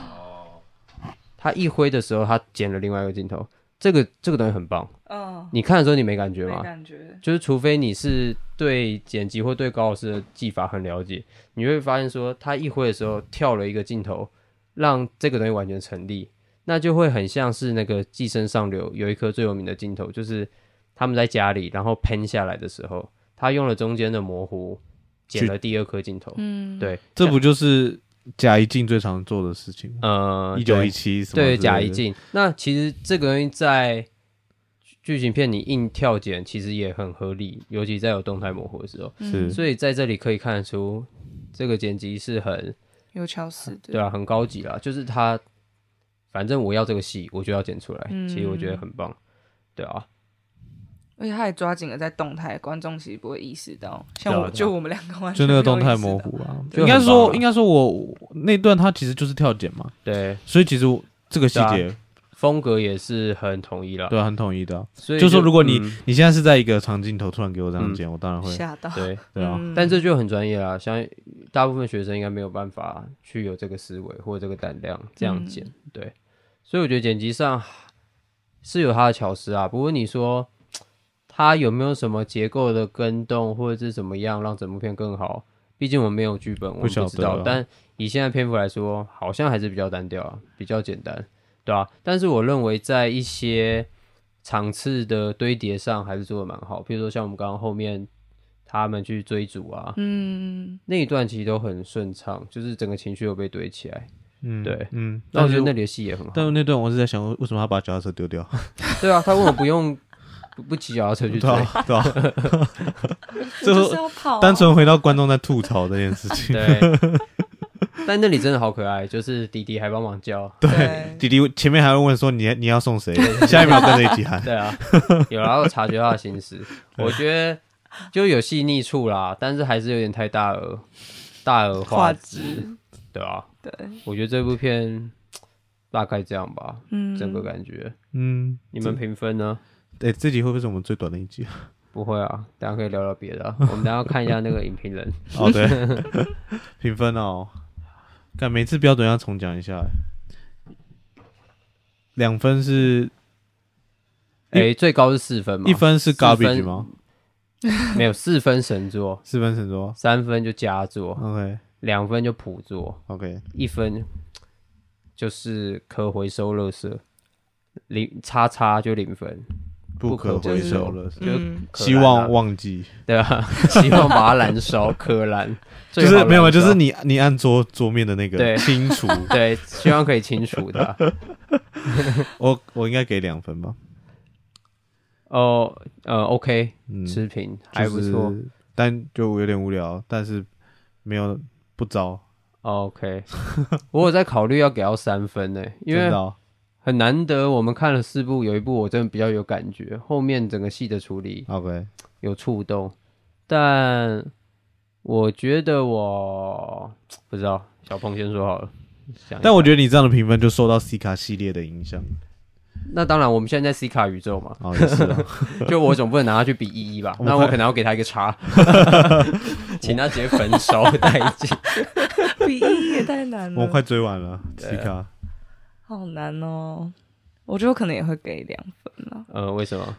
他一挥的时候他剪了另外一个镜头，这个这个东西很棒。嗯，你看的时候你没感觉没吗？感觉，就是除非你是对剪辑或对高老师的技法很了解，你会发现说他一挥的时候跳了一个镜头，让这个东西完全成立，那就会很像是那个《寄生上流》有一颗最有名的镜头，就是他们在家里，然后喷下来的时候，他用了中间的模糊剪了第二颗镜头，嗯，对，这不就是假一静最常做的事情？呃一九对一七什么对之类的假一静。那其实这个东西在剧情片你硬跳剪，其实也很合理，尤其在有动态模糊的时候。是所以在这里可以看得出，这个剪辑是很有巧思的，对啊，很高级啦。就是他，反正我要这个戏，我就要剪出来。嗯其实我觉得很棒，对啊，而且他也抓紧了在动态，观众其实不会意识到，像我就我们两个完就全就那个动态模糊啊，就应该说应该说我那段他其实就是跳剪嘛，对，所以其实我这个细节风格也是很统一啦。对啊很统一的啊。所以就说如果你嗯你现在是在一个长镜头突然给我这样剪，我当然会吓到，对，对啊，嗯但这就很专业啦，像大部分学生应该没有办法去有这个思维或者这个胆量这样剪，嗯对，所以我觉得剪辑上是有他的巧思啊。不过你说它有没有什么结构的跟动，或者是怎么样让整部片更好？毕竟我们没有剧本，我们不知道。但以现在篇幅来说，好像还是比较单调啊，比较简单，对啊。但是我认为在一些场次的堆叠上还是做的蛮好，比如说像我们刚刚后面他们去追逐啊，嗯，那一段其实都很顺畅，就是整个情绪有被堆起来。嗯对嗯，那我觉得那里的戏也很好。但是那段我是在想，为什么他把脚踏车丢掉？对啊，他为什么不用不不骑脚踏车去追？对啊，对啊，我就是要跑啊，单纯回到观众在吐槽这件事情。对。但那里真的好可爱，就是弟弟还帮忙叫。对，弟弟前面还会问说你你要送谁，下一秒跟着一起喊。对啊，有然后察觉他的心思，我觉得就有细腻处啦，但是还是有点太大而大而化画之，质，对啊。对，我觉得这部片大概这样吧，嗯，整个感觉。嗯，你们评分呢？哎，这集会不会是我们最短的一集？不会啊，大家可以聊聊别的啊、我们等下要看一下那个影评人。哦，对，评分哦，看每次标准要重讲一下。两分是哎、最高是四分嘛？一分是四分 garbage 吗？没有四分神作，四分神作。三分就佳作，OK 两分就普作，OK，一分就是可回收垃圾，零叉叉就零分，不可回收了，就嗯，希望忘记，对吧？希望把它燃烧，可燃，就是没有，就是你你按桌桌面的那个清除，对，希望可以清除它。我我应该给两分吧，哦，呃，OK，嗯，持平还不错。但就有点无聊，但是没有不糟，OK，我有在考虑要给到三分呢，因为很难得我们看了四部，有一部我真的比较有感觉，后面整个戏的处理 OK，有触动，但我觉得我不知道，小鹏先说好了。但我觉得你这样的评分就受到 C 卡系列的影响，那当然，我们现在在 C 卡宇宙嘛，哦也是啊，就我总不能拿它去比一一吧，我 那我可能要给他一个叉，请他直接焚烧殆尽。比一也太难了，我快追完了 C 卡，好难哦。我觉得我可能也会给两分了，呃，为什么？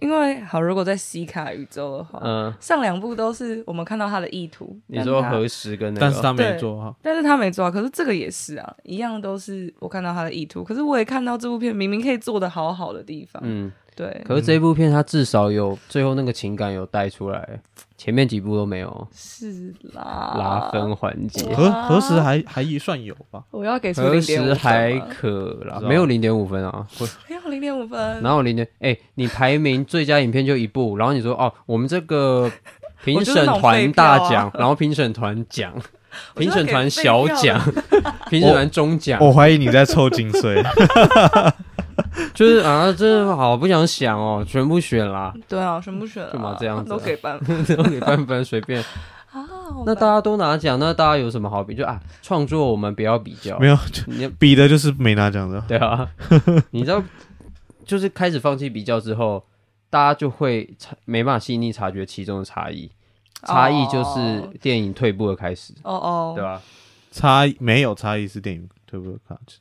因为好，如果在西卡宇宙的话，嗯、上两部都是我们看到他的意图，你说但他核实跟那个，但是他没对做哈，但是他没做啊，可是这个也是啊，一样都是我看到他的意图，可是我也看到这部片明明可以做的好好的地方，嗯，对，可是这一部片它至少有最后那个情感有带出来，前面几部都没有是啦，拉分环节，何何时还还还算有吧，我要给零点五实还分吗可啦，没有零点五分啊，会没有零点五分，哪有零点？哎、你排名最佳影片就一部，然后你说哦，我们这个评审团大奖，然后评审团奖，我就是要评审团给小奖，评审团中奖，我怀疑你在凑金穗，就是啊，真的好不想想哦，全部选啦，对啊，全部选干嘛这样子啊都给半分 都给半分随便。啊，那大家都拿奖，那大家有什么好比？就啊，创作我们不要比较，没有你比的就是没拿奖的，对啊，你知道，就是开始放弃比较之后，大家就会察没办法细腻察觉其中的差异。差异就是电影退步的开始，哦哦，对吧？差没有差异是电影退步的开始。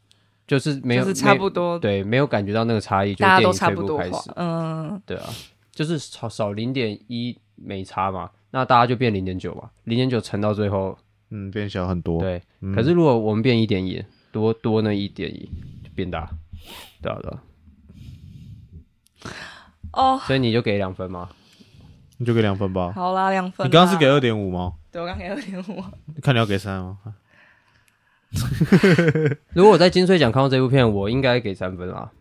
就是没有就是差不多，对，没有感觉到那个差异，就是大家都差不多开始，，嗯，对啊，就是少少零点一没差嘛，那大家就变零点九嘛，零点九乘到最后，嗯，变小很多。对。嗯可是如果我们变一点一，多多那一点一就变大，对啊对啊，哦，所以你就给两分吗，你就给两分吧。好啦，两分。你刚刚是给二点五吗？对，我刚给二点五。看你要给三吗？如果我在金穗奖看到这部片，我应该给三分啦。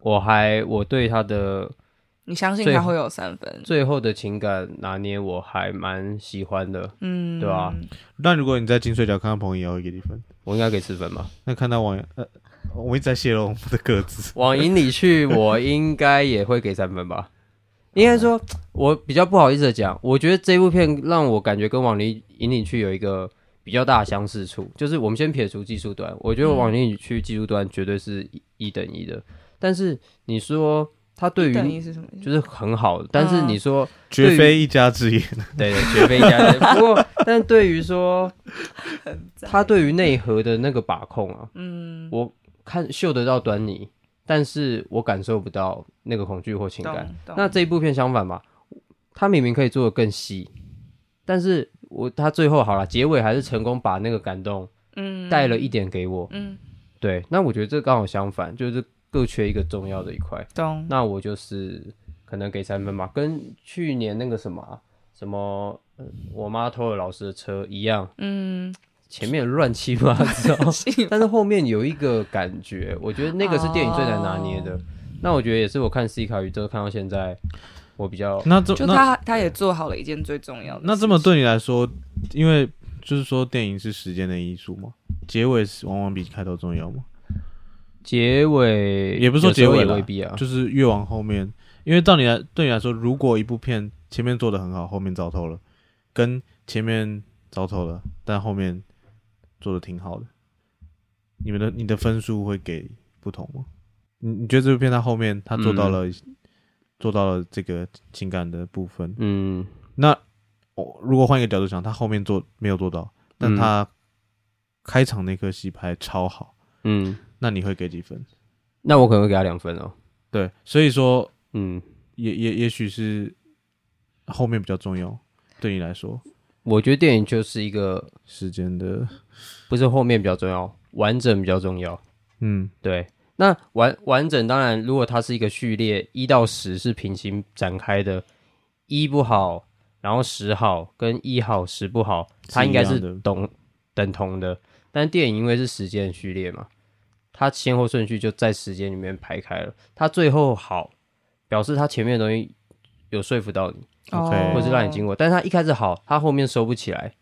我还我对他的你相信他会有三分？最后的情感拿捏，我还蛮喜欢的。嗯，对啊那如果你在金穗奖看到彭也会给你分。我应该给四分吧。那看到网呃，我一直在泄露我们的个子。往营里去，我应该也会给三分吧。应该说，我比较不好意思的讲，我觉得这部片让我感觉跟往里引里去有一个比较大的相似处，就是我们先撇除技术端，我觉得往里去技术端绝对是一一等一的。但是你说他对等于于是什么？就是很好，但是你说绝非一家之言。对 对，绝非一家之言。不过，但对于说 赞他对于内核的那个把控啊，嗯，我看嗅得到端倪，但是我感受不到那个恐惧或情感。那这一部片相反嘛，他明明可以做的更细，但是我他最后好了，结尾还是成功把那个感动嗯带了一点给我。嗯对，那我觉得这刚好相反，就是各缺一个重要的一块。懂那我就是可能给三分吧，跟去年那个什么啊什么、呃我妈偷了老师的车一样，嗯，前面乱七八糟，但是后面有一个感觉，我觉得那个是电影最难拿捏的。哦那我觉得也是我看《C 卡宇宙》看到现在，我比较就那这就他他也做好了一件最重要的事。那这么对你来说，因为就是说电影是时间的艺术嘛，结尾是往往比开头重要嘛。结尾也不是说结尾啦也未必啊，就是越往后面，因为到你来对你来说，如果一部片前面做的很好，后面糟透了，跟前面糟透了，但后面做的挺好的，你们的你的分数会给不同吗？你你觉得这部片它后面它做到了、做到了这个情感的部分，嗯，那我如果换一个角度想，他后面做没有做到，但嗯他开场那颗戏拍超好，嗯，那你会给几分？那我可能会给他两分哦。对，所以说嗯，也也也许是后面比较重要，对你来说，我觉得电影就是一个时间的，不是后面比较重要，完整比较重要。嗯。对，那完完整当然，如果它是一个序列，一到十是平行展开的，一不好，然后十好，跟一好十不好，它应该是等等同的。但电影因为是时间序列嘛，它先后顺序就在时间里面排开了。它最后好，表示它前面的东西有说服到你，OK 或是让你经过。但是它一开始好，它后面收不起来，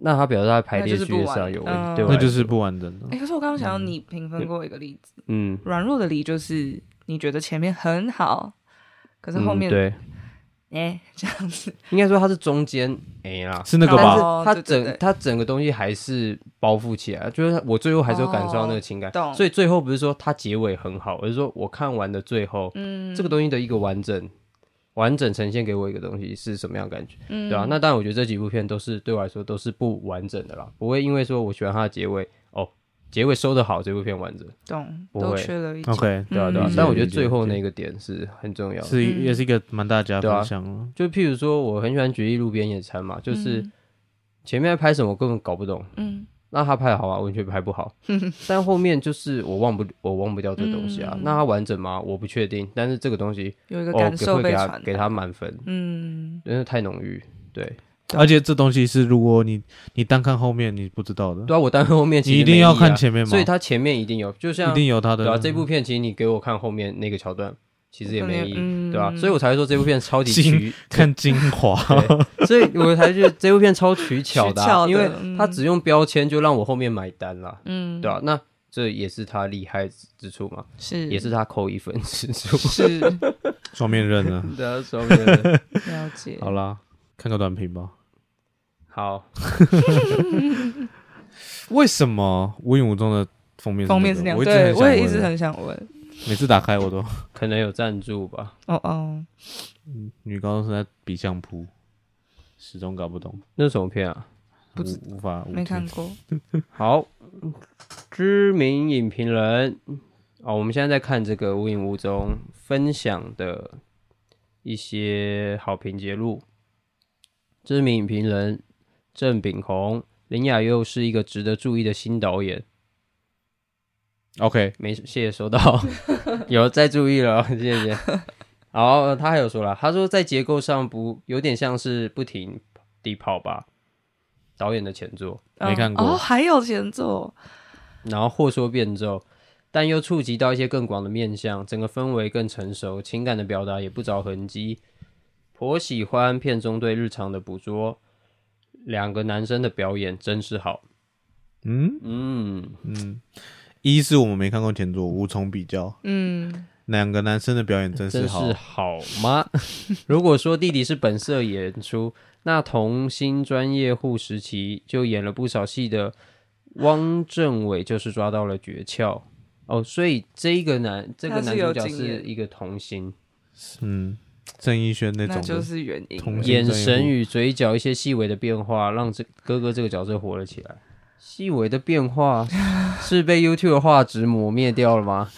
那它表示它排列序列上有问题，那就是不完对我来说那就是不完整的。哎、。可是我刚刚想到你评分过一个例子，嗯，软弱的梨就是你觉得前面很好，可是后面嗯对。哎、这样子，应该说它是中间哎啦，是那个吧？哦它整它整个东西还是包覆起来，就是我最后还是有感受到那个情感，哦所以最后不是说它结尾很好，而是说我看完的最后，嗯，这个东西的一个完整完整呈现给我一个东西是什么样的感觉，嗯。对啊，那当然我觉得这几部片都是对我来说都是不完整的啦，不会因为说我喜欢它的结尾哦，结尾收的好，这部片完整，懂，不会。缺了一。OK，对啊对啊，嗯。但我觉得最后那个点是很重要的，是嗯。也是一个蛮大家对啊。分项了。就譬如说我很喜欢举例路边野餐嘛，就是嗯。前面在拍什么我根本搞不懂。嗯那他拍的好吗？完全拍不好。但后面就是我忘不我忘不掉这东西啊。嗯那它完整吗？我不确定。但是这个东西，哦，有一个感受给会给他被传达给他满分，嗯，真的太浓郁。对，而且这东西是如果你你单看后面你不知道的，对啊，我单看后面其实你一定要看前面嘛，所以它前面一定有，就像一定有它的对啊，这部片其实你给我看后面那个桥段，其实也没意义，嗯对吧、所以我才会说这部片超级精取，看精华，所以我才觉得这部片超取巧的啊、取巧的因为嗯它只用标签就让我后面买单啦，嗯，对吧、那这也是他厉害之处嘛，是也是他扣一分之处。是 双面刃呢。对啊，双面刃。了解。好啦，看个短评吧。好，为什么无影无踪的封面封面是那样，对我也一直很想问。每次打开我都 可能有赞助吧。哦哦，女高中生在比相扑，始终搞不懂，那是什么片啊？不知无无法无天没看过。好，知名影评人哦，我们现在在看这个无影无踪分享的一些好评节录。知名影评人郑炳宏，林雅又是一个值得注意的新导演。OK，没事，谢谢收到，有再注意了，谢谢。好，他还有说了，他说在结构上不有点像是不停地跑吧，导演的前作。没看过哦，还有前作，然后或说变奏，但又触及到一些更广的面向，整个氛围更成熟，情感的表达也不着痕迹。颇喜欢片中对日常的捕捉，两个男生的表演真是好。嗯嗯，嗯，一是我们没看过前作，无从比较。嗯，两个男生的表演真是真好是，好吗？如果说弟弟是本色演出，那童星专业户时期就演了不少戏的汪政伟就是抓到了诀窍哦，所以这一个男这个男主角是一个童星。嗯，郑义轩那种就是原因。眼专业户神与嘴角一些细微的变化，让这哥哥这个角色活了起来。细微的变化 是被 YouTube 的画质磨灭掉了吗？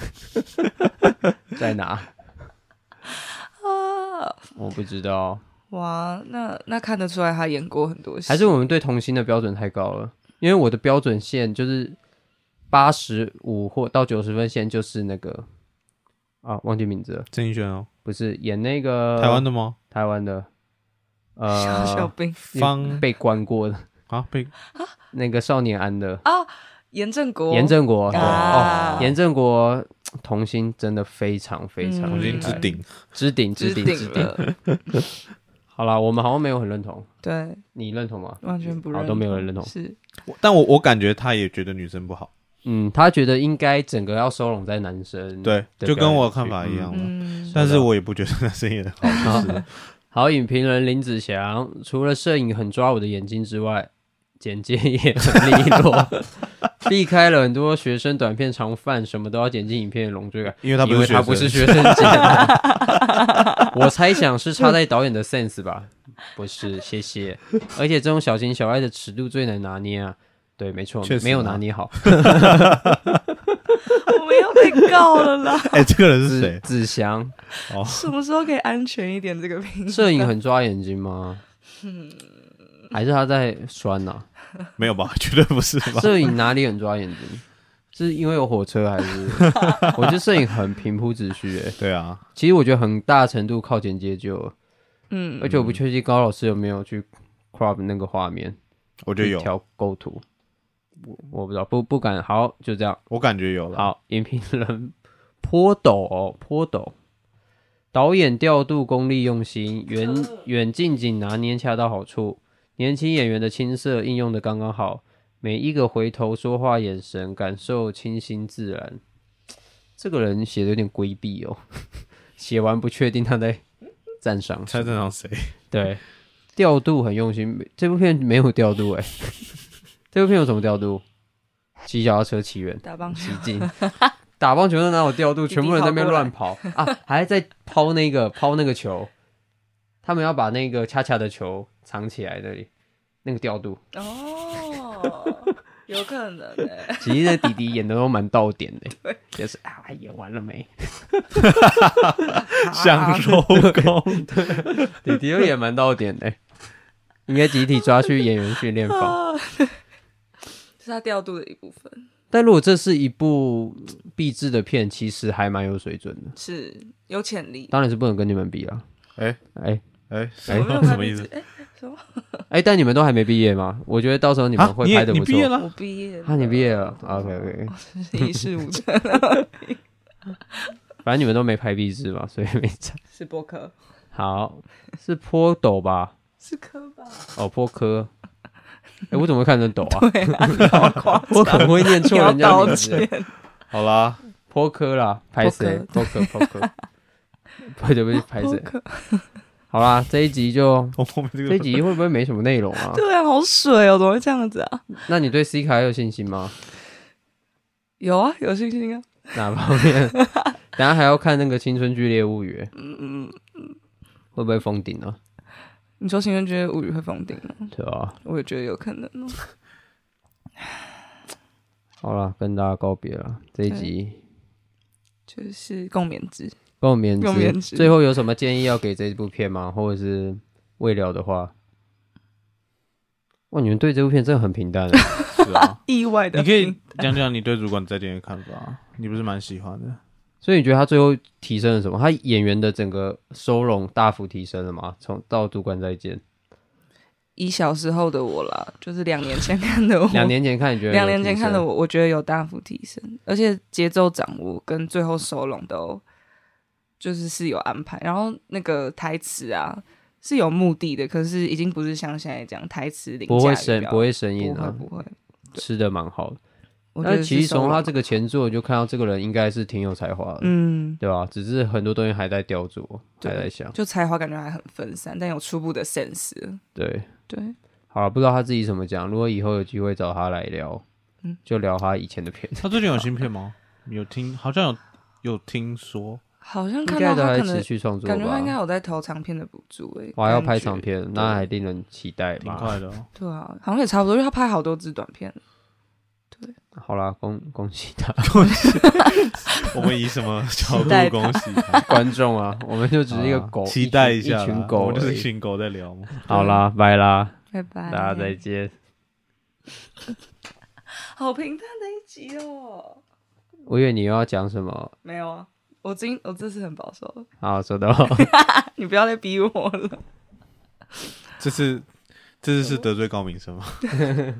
在哪？啊，我不知道，哇，那那看得出来他演过很多戏，还是我们对童星的标准太高了？因为我的标准线就是八十五或到九十分线，就是那个啊，忘记名字了，郑义轩哦，不是演那个台湾的吗？台湾的小小呃兵方被关过的啊，被那个少年安的。严正国，严正国，对。啊哦，严正国童星真的非常非常嗯。厉害，我已经之顶，之顶之置顶之顶。好啦，我们好像没有很认同，对，你认同吗？完全不认好同，都没有人认同。是。但我我感觉他也觉得女生不好，嗯，他觉得应该整个要收拢在男生，对，就跟我看法一样。嗯，但是我也不觉得男生也很好，是好，影评人林子祥除了摄影很抓我的眼睛之外，剪接也很利落，避开了很多学生短片常犯什么都要剪进影片的冗赘感。因为他不是因为他不是学学生剪的，我猜想是差在导演的 sense 吧？不是，谢谢。而且这种小情小爱的尺度最难拿捏啊。对，没错确，实啊没有拿捏好。我们要被告了啦！生。哎，这个人是子谁？子祥，哦，什么时候可以安全一点？这个摄影很抓眼睛吗？还是他在酸呐、没有吧？绝对不是吧？摄影哪里很抓眼睛？是因为有火车还是？我觉得摄影很平铺直叙诶。对啊，其实我觉得很大程度靠剪接就，嗯而且我不确定高老师有没有去 crop 那个画面。我觉得有，调构图，我我不知道，不不敢。好，就这样。我感觉有了。好，影评人颇陡哦，颇陡。导演调度功力用心，远远近景拿捏恰到好处，年轻演员的青涩应用的刚刚好，每一个回头说话眼神感受清新自然。这个人写的有点规避哦，写完不确定他在赞赏猜正常谁？对，调度很用心。这部片没有调度哎、这部片有什么调度？骑脚踏车起源，打棒球起劲。打棒球的哪有调度？全部人在那边乱跑啊！还在抛那个抛那个球，他们要把那个恰恰的球藏起来那里，那个调度。哦，有可能诶，其实那弟弟演的都蛮到点的，就是啊，演完了没？想收工。弟弟又演蛮到点的，应该集体抓去演员训练房。是他调度的一部分，但如果这是一部嗯 励志的片，其实还蛮有水准的。是有潜力。当然是不能跟你们比了。哎哎哎，我没有什么意思？哎，什么？哎，但你们都还没毕业吗？我觉得到时候你们啊，会拍的不错。你毕业了？我毕业了，啊，你毕业了？OK OK，一事无成，反正你们都没拍壁纸嘛，所以没差。是波科，好，是坡陡吧？是科吧？哦，坡科。哎，我怎么会看成陡啊？对啊，你好夸张，我可能会念错人家道名字。歉。好啦，坡科啦，拍谁？坡科坡科。不对不起，拍谁？好啦，这一集就我后面这这一集会不会没什么内容啊？对啊，好水哦，怎么会这样子啊？那你对 C 卡还有信心吗？有啊，有信心啊。哪方面？等下还要看那个《青春剧烈物语》，嗯嗯嗯，会不会封顶啊？你说《青春剧烈物语》会封顶吗？对啊？我也觉得有可能哦。好了，跟大家告别了。这一集就是共勉之。共勉共勉之最后有什么建议要给这部片吗？或者是未了的话？哇，你们对这部片真的很平淡啊。是啊，意外的，你可以讲讲你对主管再见的看法，你不是蛮喜欢的？所以你觉得他最后提升了什么？他演员的整个收容大幅提升了吗？从到主管再见，以小时候的我啦，就是两年前看的我，两年前看你觉得两年前看的我，我觉得有大幅提升，而且节奏掌握跟最后收拢都就是是有安排，然后那个台词啊是有目的的，可是已经不是像现在这样台词凌不会生不会生硬啊，不会吃的蛮好的。我觉得但其实从他这个前作就看到这个人应该是挺有才华的，嗯，对吧？只是很多东西还在雕琢，还在想。就才华感觉还很分散，但有初步的 sense。对，对，好了，不知道他自己怎么讲。如果以后有机会找他来聊，嗯就聊他以前的片，他最近有新片吗？有听，好像有有听说，好像应看到他可能续创作感觉他应该。有在投长片的补助诶、我还要拍长片，那还令人期待挺。快的哦。对啊，好像也差不多，因为他拍好多支短片。对 好啦，恭恭喜他 我们以什么 角度恭喜他？观众啊！我们就只是一个啊狗，期待一下啦，一群狗我们就是。一群狗在聊嘛。好啦，拜啦，拜拜，大家再见。好平淡的一集哦。我以为你又要讲什么，没有啊，我今我这次很保守，好，收到。你不要再逼我了。这次这次是得罪高明生吗？